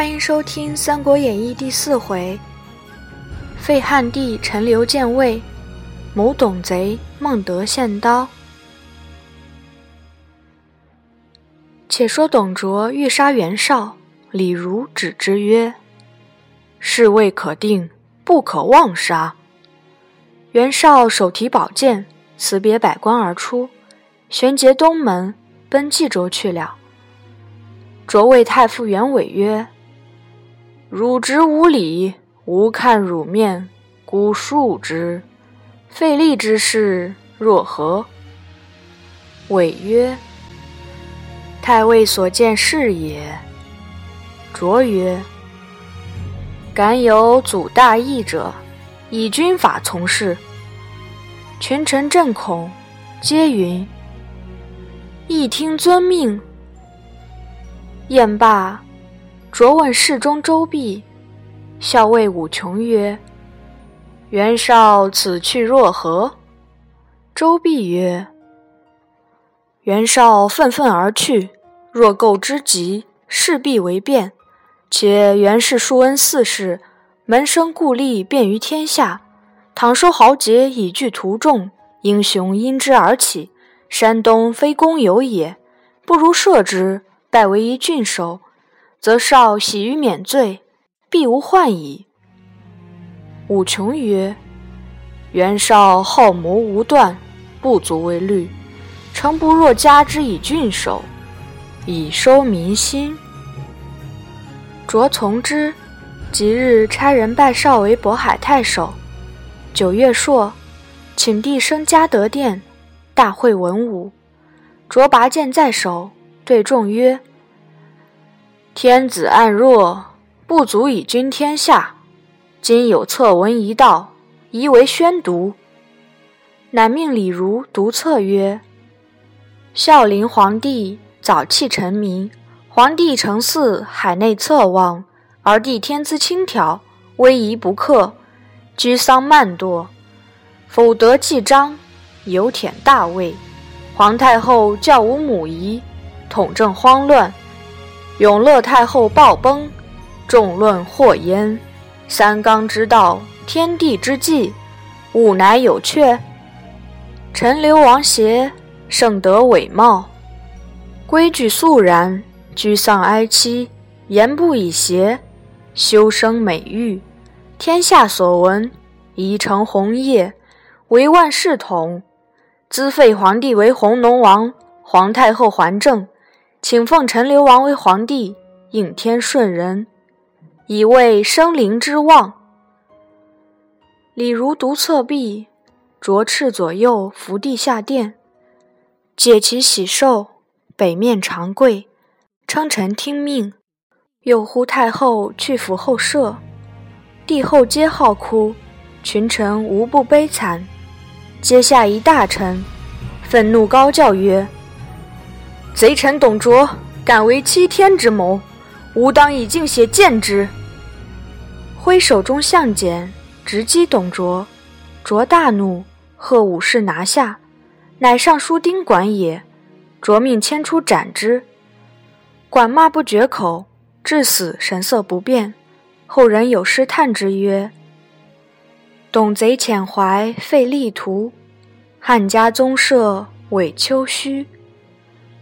欢迎收听《三国演义》第四回：废汉帝陈留建魏，谋董贼孟德献刀。且说董卓欲杀袁绍，李儒止之曰：“事未可定，不可妄杀。”袁绍手提宝剑，辞别百官而出，旋结东门，奔冀州去了。卓谓太傅袁伟曰：“汝直无礼，吾看汝面，孤恕之。费力之事，若何？”伟曰：太尉所见是也。卓曰：“敢有祖大义者，以军法从事。”群臣震恐，皆云：“一听遵命。”宴罢，卓问侍中周弼，校尉武琼曰：“袁绍此去若何？”周弼曰：袁绍愤愤而去，若构之急，势必为变。且袁氏庶恩四世，门生故吏遍于天下。倘收豪杰以聚图众，英雄因之而起。山东非公有也，不如赦之，拜为一郡守，则绍喜于免罪，必无患矣。武琼曰：“袁绍好谋无断，不足为虑。”诚不若加之以郡守，以收民心。卓从之，即日差人拜绍为渤海太守。九月朔，请帝升嘉德殿，大会文武。卓拔剑在手，对众曰：“天子暗弱，不足以君天下。今有策文一道，宜为宣读。”乃命李儒读策曰。孝陵皇帝早弃臣民，皇帝承嗣，海内侧望，而帝天资轻佻，威仪不克，居丧慢惰，否得继章，有忝大位。皇太后教无母仪，统政慌乱。永乐太后暴崩，众论祸焉。三纲之道，天地之纪，吾乃有阙。陈留王协。圣德伟貌，规矩肃然，居丧哀戚，言不以邪，修生美玉，天下所闻，宜承红业，为万世统。兹废皇帝为弘农王，皇太后还政，请奉陈留王为皇帝，应天顺人，以为生灵之望。李儒读册毕，着赤左右伏地下殿。解其喜寿，北面长跪，称臣听命。又呼太后去府后舍，帝后皆号哭，群臣无不悲惨。阶下一大臣，愤怒高叫曰：“贼臣董卓敢为欺天之谋，吾当以镜血见之！”挥手中相剪，直击董卓。卓大怒，贺武士拿下。乃尚书丁管也，卓命牵出斩之。管骂不绝口，至死神色不变。后人有诗叹之曰：“董贼遣怀废力图，汉家宗社委丘墟。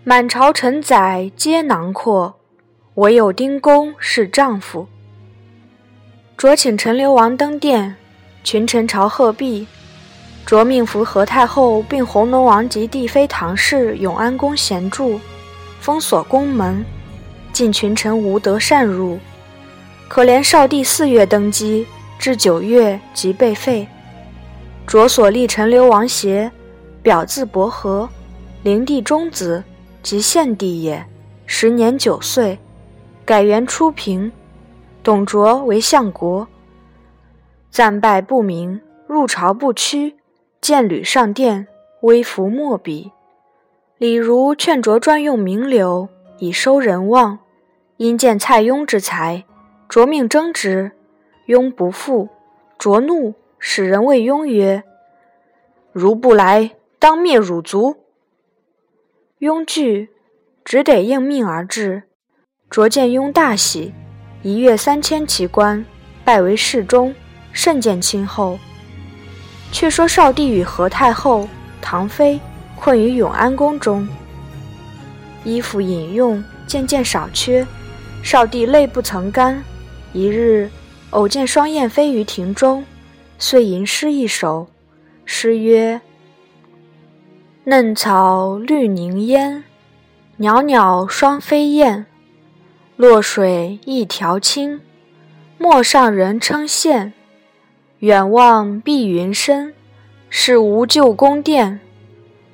满朝臣宰皆囊括，唯有丁公是丈夫。”着请陈留王登殿，群臣朝贺毕。着命扶何太后并弘农王及帝妃唐氏永安宫闲住，封锁宫门，禁群臣无得擅入。可怜少帝四月登基，至九月即被废。着所立陈留王协，表字伯和，灵帝中子，即献帝也，时年九岁，改元初平。董卓为相国，战败不明，入朝不趋。见吕上殿，微服莫比。李儒劝卓专用名流，以收人望。因见蔡邕之才，卓命征之。邕不赴，卓怒，使人谓邕曰：“如不来，当灭汝族。”邕惧，只得应命而至。卓见雍大喜，一月三千奇官，拜为侍中，甚见亲厚。却说少帝与何太后、唐妃困于永安宫中，衣服饮用渐渐少缺，少帝泪不曾干。一日，偶见双燕飞于庭中，遂吟诗一首。诗曰：“嫩草绿凝烟，袅袅双飞燕。落水一条清，陌上人称羡。远望碧云深，是无旧宫殿。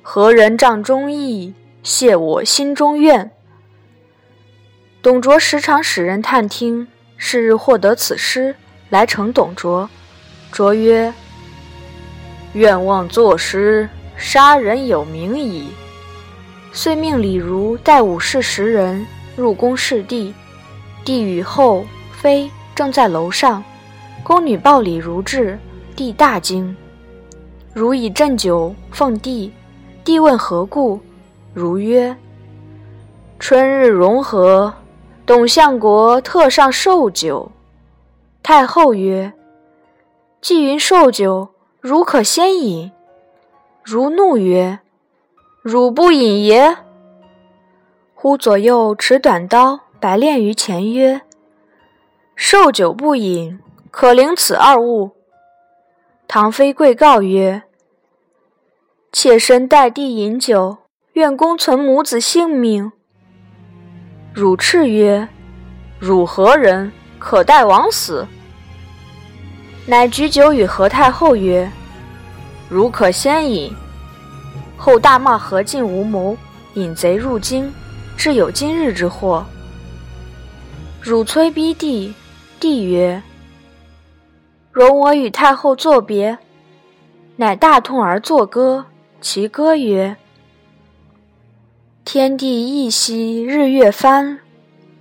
何人帐中意，谢我心中怨？”董卓时常使人探听，是日获得此诗，来呈董卓。卓曰。愿望作诗，杀人有名矣。遂命李儒带武士十人入宫侍帝。帝与后妃正在楼上，宫女报李儒至，帝大惊。儒以鸩酒奉帝，帝问何故，儒曰：“春日融合，董相国特上寿酒。”太后曰：“既云寿酒。”汝可先饮。如怒曰：“汝不饮也！”忽左右持短刀，白练于前曰：“受酒不饮，可领此二物。”唐妃跪告曰：“妾身代帝饮酒，愿公存母子性命。”汝叱曰：“汝何人？可待王死？”乃举酒与何太后曰：“汝可先饮。”后大骂何进无谋，引贼入京，致有今日之祸。汝催逼帝，帝曰：“容我与太后作别。”乃大痛而作歌，其歌曰：“天地一息日月翻，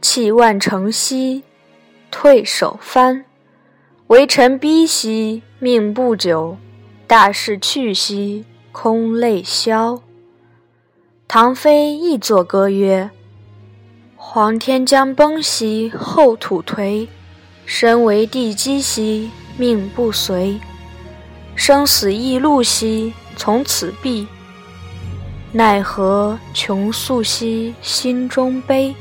气万乘兮退守藩。”微臣逼兮命不久，大事去兮空泪消。唐妃亦作歌曰：“黄天将崩兮后土颓，身为地基兮命不随。生死易路兮从此毕，奈何穷诉兮心中悲。”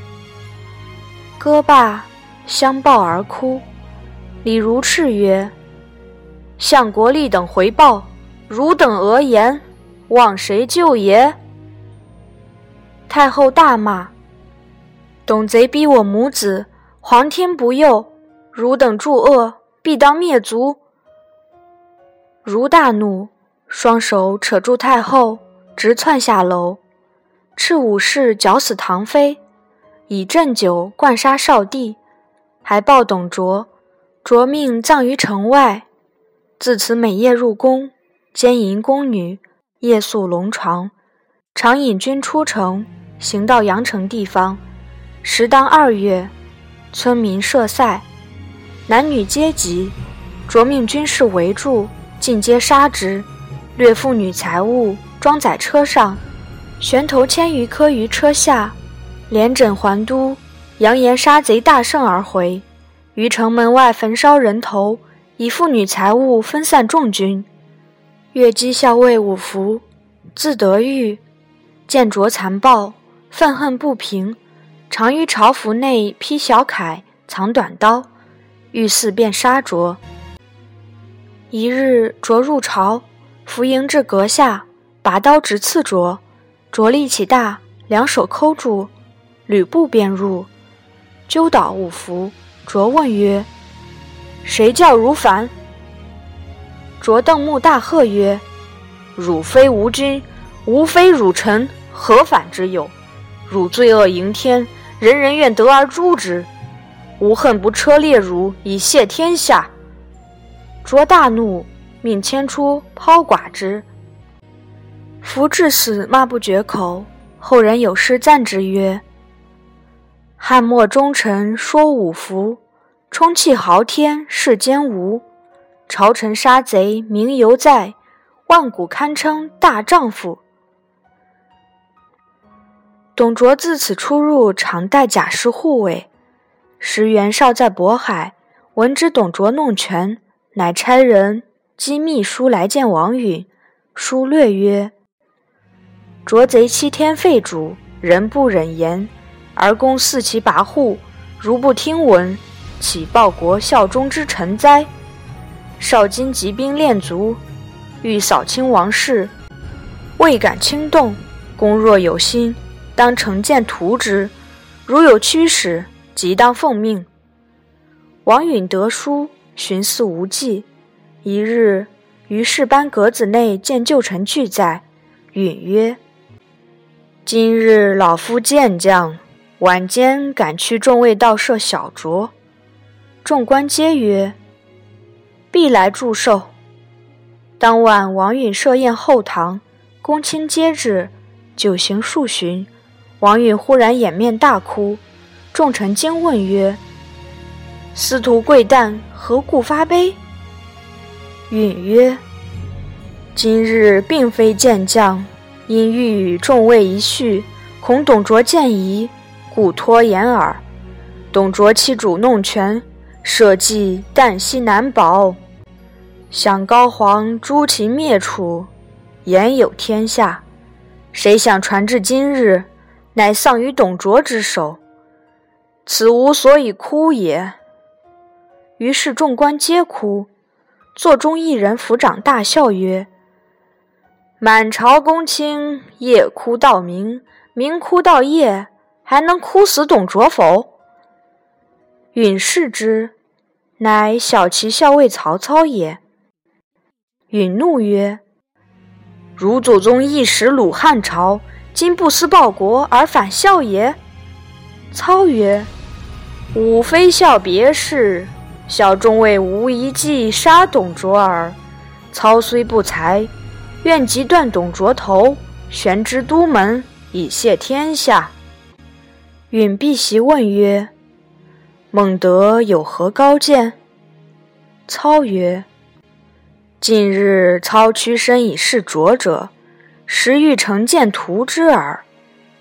歌罢，相抱而哭。李如赤曰：“相国立等回报，汝等讹言，望谁救也？”太后大骂：“董贼逼我母子，皇天不佑，汝等助恶，必当灭族。”如大怒，双手扯住太后，直窜下楼，斥武士绞死唐妃，以鸩酒灌杀少帝，还报董卓。卓命葬于城外，自此每夜入宫，奸淫宫女，夜宿龙床，常引军出城，行到阳城地方。时当二月，村民设赛，男女皆集，着命军士围住，尽皆杀之，掠妇女财物，装载车上，悬头千余颗于车下，连枕还都，扬言杀贼大胜而回。于城门外焚烧人头，以妇女财物分散众军。越击校尉五福，字德裕，见卓残暴，愤恨不平，常于朝服内披小铠，藏短刀，遇事便杀卓。一日，卓入朝，伏迎至阁下，拔刀直刺卓。卓力气大，两手扣住，吕布便入，揪倒五福。卓问曰：“谁教汝凡？”卓瞪目大喝曰：“汝非吾君，吾非汝臣，何反之有？汝罪恶盈天，人人愿得而诛之。吾恨不车裂汝，以谢天下。”卓大怒，命牵出抛剐之。夫至死骂不绝口。后人有诗赞之曰：汉末忠臣说五福，充气豪天世间无。朝臣杀贼名犹在，万古堪称大丈夫。董卓自此出入常带甲士护卫，时袁绍在渤海，闻知董卓弄权，乃差人赍密书来见王允。书略曰：“卓贼欺天废主，人不忍言，而公肆其跋扈，如不听闻，岂报国效忠之臣哉？少今集兵练卒，欲扫清王室，未敢轻动。公若有心，当乘剑屠之；如有驱使，”即当奉命。王允得书，寻思无计。一日，于氏班阁子内见旧臣俱在，允曰：“今日老夫见将，晚间赶去众位道设小酌。”众官皆曰：“必来祝寿。”当晚，王允设宴后堂，公卿皆至，酒行数巡。王允忽然掩面大哭。众臣惊问曰：“司徒贵诞何故发悲？”允曰：“今日并非见将，因欲与众位一叙，恐董卓见疑，故拖延耳。董卓欺主弄权，社稷旦夕难保。想高皇诛秦灭楚，言有天下。谁想传至今日，乃丧于董卓之手。”此无所以哭也。于是众官皆哭，座中一人抚掌大笑曰：“满朝公卿夜哭到明，明哭到夜，还能哭死董卓否？”允视之，乃小骑校尉曹操也。允怒曰：“汝祖宗一时鲁汉朝，今不思报国而反笑也？”操曰：“吾非笑别事，笑中尉无一计杀董卓耳。操虽不才，愿即断董卓头，悬之都门，以谢天下。”允必席问曰：“孟德有何高见？”操曰：“近日操屈身以示卓者，实欲成见图之耳。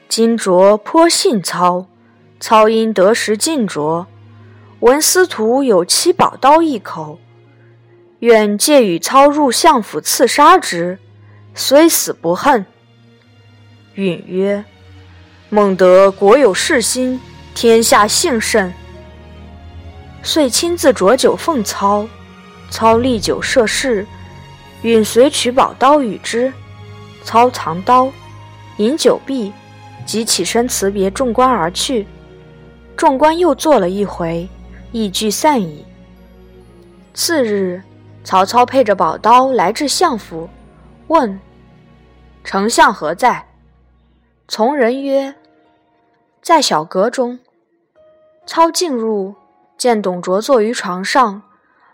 今卓颇信操。”操因得时进卓，闻司徒有七宝刀一口，愿借与操入相府刺杀之，虽死不恨。允曰：“孟德国有事心，天下幸甚。”遂亲自酌酒奉操，操立酒设事，允随取宝刀与之，操藏刀，饮酒毕，即起身辞别众官而去。众官又坐了一回，亦聚散矣。次日，曹操配着宝刀来至相府，问：“丞相何在？”从人曰：“在小阁中。”操进入，见董卓坐于床上，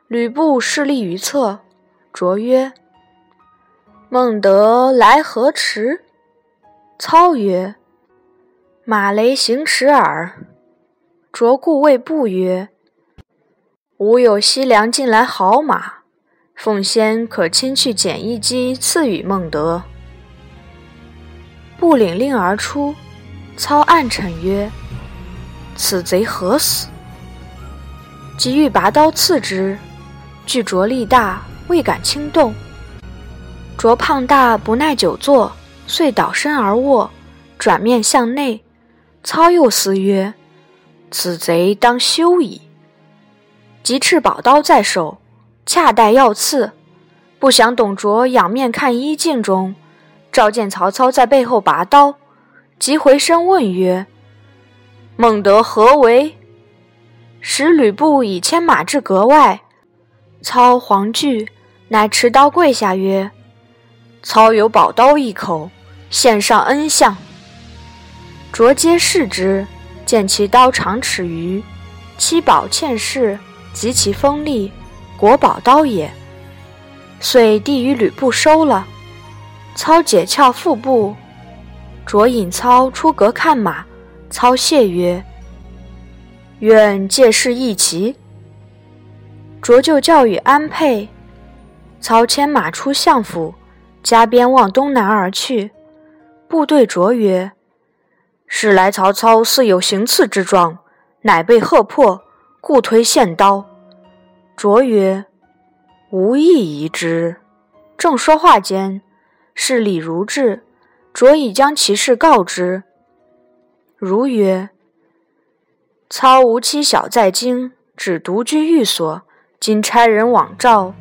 吕布侍立于侧。卓曰：“孟德来何迟？”操曰：“马雷行驰耳。”卓故谓布曰：“吾有西凉进来好马，奉先可亲去捡一骑赐与孟德。”布领令而出，操暗忖曰：“此贼何死？”即欲拔刀刺之，惧卓力大，未敢轻动。卓胖大不耐久坐，遂倒身而卧，转面向内。操又思曰：此贼当休矣。即持宝刀在手，恰待要刺，不想董卓仰面看衣镜中，照见曹操在背后拔刀，即回身问曰：“孟德何为？”使吕布以牵马至阁外，操惶惧，乃持刀跪下曰：“操有宝刀一口，献上恩相。”卓皆视之。见其刀长尺余，七宝嵌饰，极其锋利，国宝刀也。遂递与吕布收了。操解鞘腹部，卓引操出阁看马。操谢曰：“愿借势一骑。”卓就教与安配。操牵马出相府，加鞭往东南而去。部队卓曰。使来曹操似有行刺之状，乃被喝破，故推献刀。卓曰：“无意疑之。”正说话间，是李儒至，卓已将其事告之。如曰：“操无妻小在京，只独居寓所。今差人往召，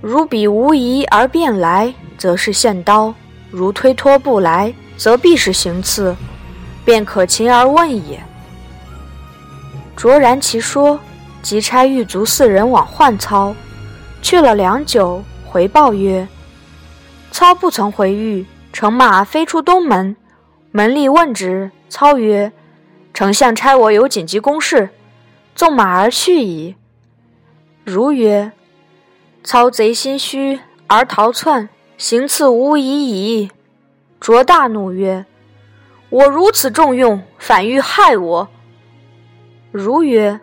如彼无疑而便来，则是献刀；如推脱不来，则必是行刺，便可擒而问也。”卓然其说，即差狱卒四人往唤操，去了良久，回报曰：“操不曾回狱，乘马飞出东门，门吏问之，操曰。”丞相差我有紧急公事，纵马而去矣。如曰：“操贼心虚而逃窜，行刺无疑矣。”卓大怒曰：“我如此重用，反欲害我。”如曰：“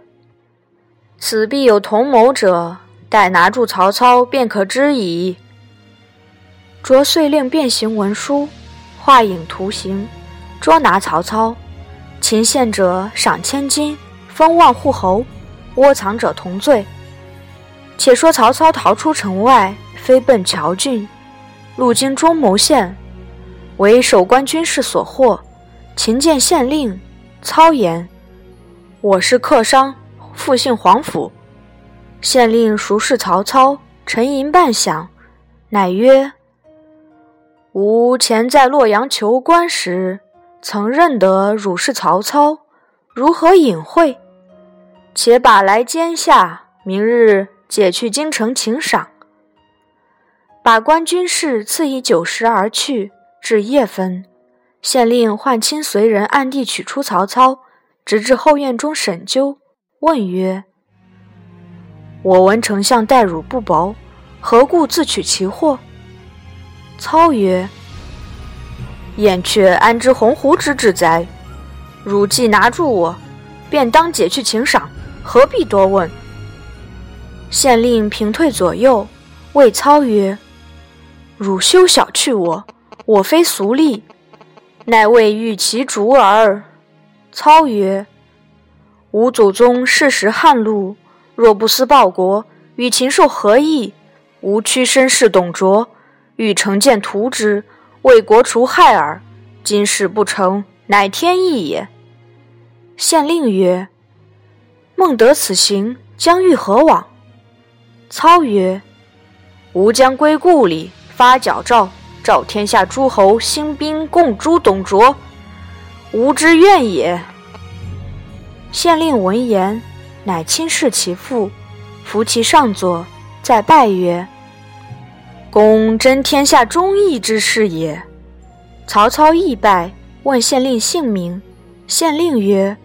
此必有同谋者，待拿住曹操，便可知矣。”卓遂令变形文书，画影图形，捉拿曹操。擒献者赏千金，封万户侯；窝藏者同罪。且说曹操逃出城外，飞奔谯郡，路经中牟县，为守关军士所获。秦见县令，操言：“我是客商，复姓黄甫。”县令熟视曹操，沉吟半晌，乃曰：“吾前在洛阳求官时。”曾认得汝是曹操，如何隐晦？且把来监下，明日解去京城请赏。把官军士赐以酒食而去。至夜分，县令唤亲随人暗地取出曹操，直至后院中审究，问曰：“我闻丞相待汝不薄，何故自取其祸？”操曰：燕雀安知鸿鹄之志哉？汝既拿住我，便当解去请赏，何必多问？县令平退左右，谓操曰：“汝休小觑我，我非俗吏，乃为欲其逐耳。”操曰：“吾祖宗世时汉禄，若不思报国，与禽兽何异？吾屈身事董卓，欲乘剑屠之。”为国除害耳，今事不成，乃天意也。县令曰：“孟德此行，将欲何往？”操曰：“吾将归故里，发矫诏，召天下诸侯兴兵共诛董卓，吾之愿也。”县令闻言，乃亲视其父，扶其上座，再拜曰。公真天下忠义之士也。曹操亦拜，问县令姓名。县令曰：“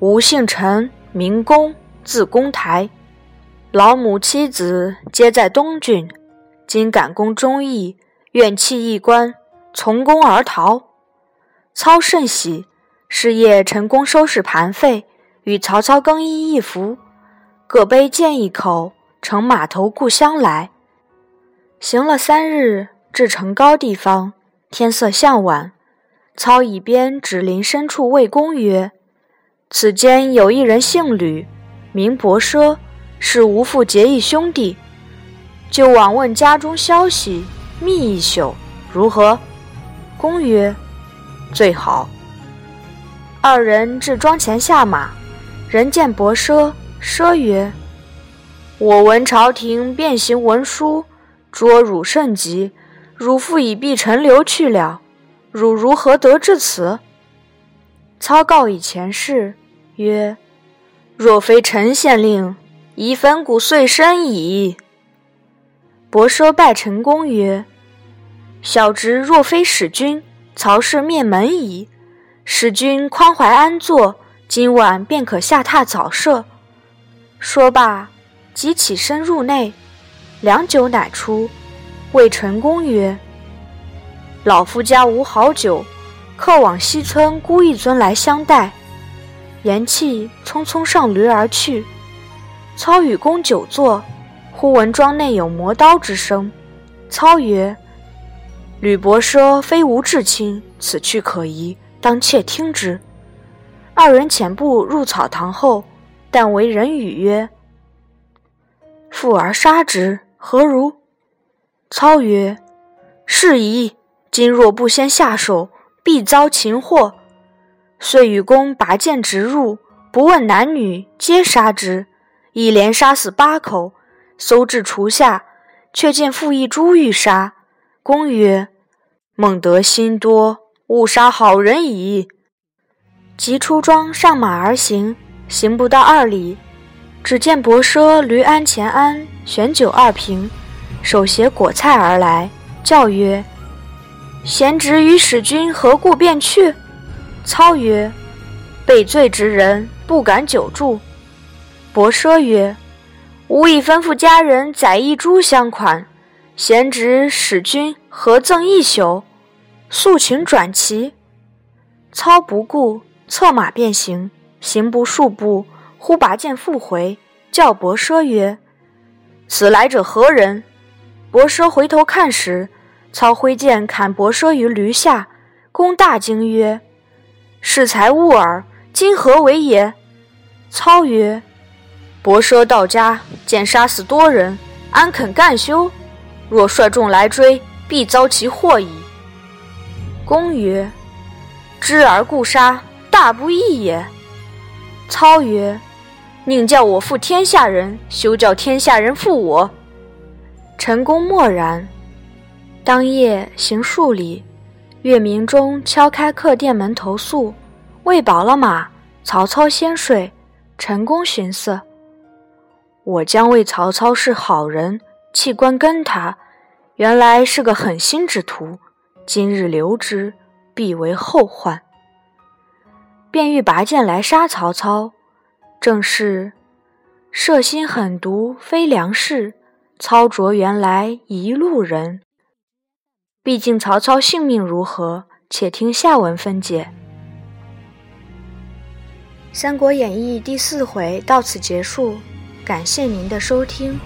吾姓陈，名公，字公台。老母妻子皆在东郡。今感公忠义，愿弃一官，从公而逃。”操甚喜。是夜，陈公收拾盘费，与曹操更衣一服，各杯见一口，乘马头故乡来。行了三日，至城高地方，天色向晚。操以鞭指林深处，谓公曰：“此间有一人姓吕，名伯奢，是吾父结义兄弟。就往问家中消息，密一宿，如何？”公曰：“最好。”二人至庄前下马，人见伯奢，奢曰：“我闻朝廷变行文书。”捉汝甚急，汝父已避陈留去了，汝如何得至此？操告以前事，曰：若非陈县令，已粉骨碎身矣。伯奢拜陈公曰：小侄若非使君，曹氏灭门矣。使君宽怀安坐，今晚便可下榻早设。说罢，即起身入内。良久，乃出，谓陈公曰：“老夫家无好酒，客往西村孤一尊来相待。”言讫，匆匆上驴而去。操与公久坐，忽闻庄内有磨刀之声。操曰：“吕伯奢非吾至亲，此去可疑，当窃听之。”二人潜步入草堂后，但为人语曰：“父而杀之，何如？”操曰：“是宜。今若不先下手，必遭擒获。”遂与公拔剑直入，不问男女，皆杀之。一连杀死八口，搜至厨下，却见复一猪欲杀。公曰：“孟德心多，误杀好人矣。”即出庄上马而行，行不到二里，只见伯奢驴鞍前鞍，悬酒二瓶，手携果菜而来，叫曰：“贤侄与使君何故便去？”操曰：“被罪之人不敢久住。”伯奢曰：“吾已吩咐家人宰一猪相款，贤侄使君何赠一宿？速请转骑。”操不顾，策马便行。行不数步，忽拔剑复回，叫伯奢曰：“此来者何人？”伯奢回头看时，操挥剑砍伯奢于驴下。公大惊曰：恃才误耳，今何为也？操曰：“伯奢到家，见杀死多人，安肯干休？若率众来追，必遭其祸矣。”公曰：“知而故杀，大不义也。”操曰：“宁叫我负天下人，休叫天下人负我。”陈宫默然。当夜行数里。月明中，敲开客店门投宿，喂饱了马，曹操先睡。陈宫寻思：我将为曹操是好人，弃官跟他，原来是个狠心之徒。今日留之，必为后患。便欲拔剑来杀曹操。正是设心狠毒，非良士。操着原来一路人。毕竟曹操性命如何？且听下文分解。《三国演义》第四回到此结束，感谢您的收听。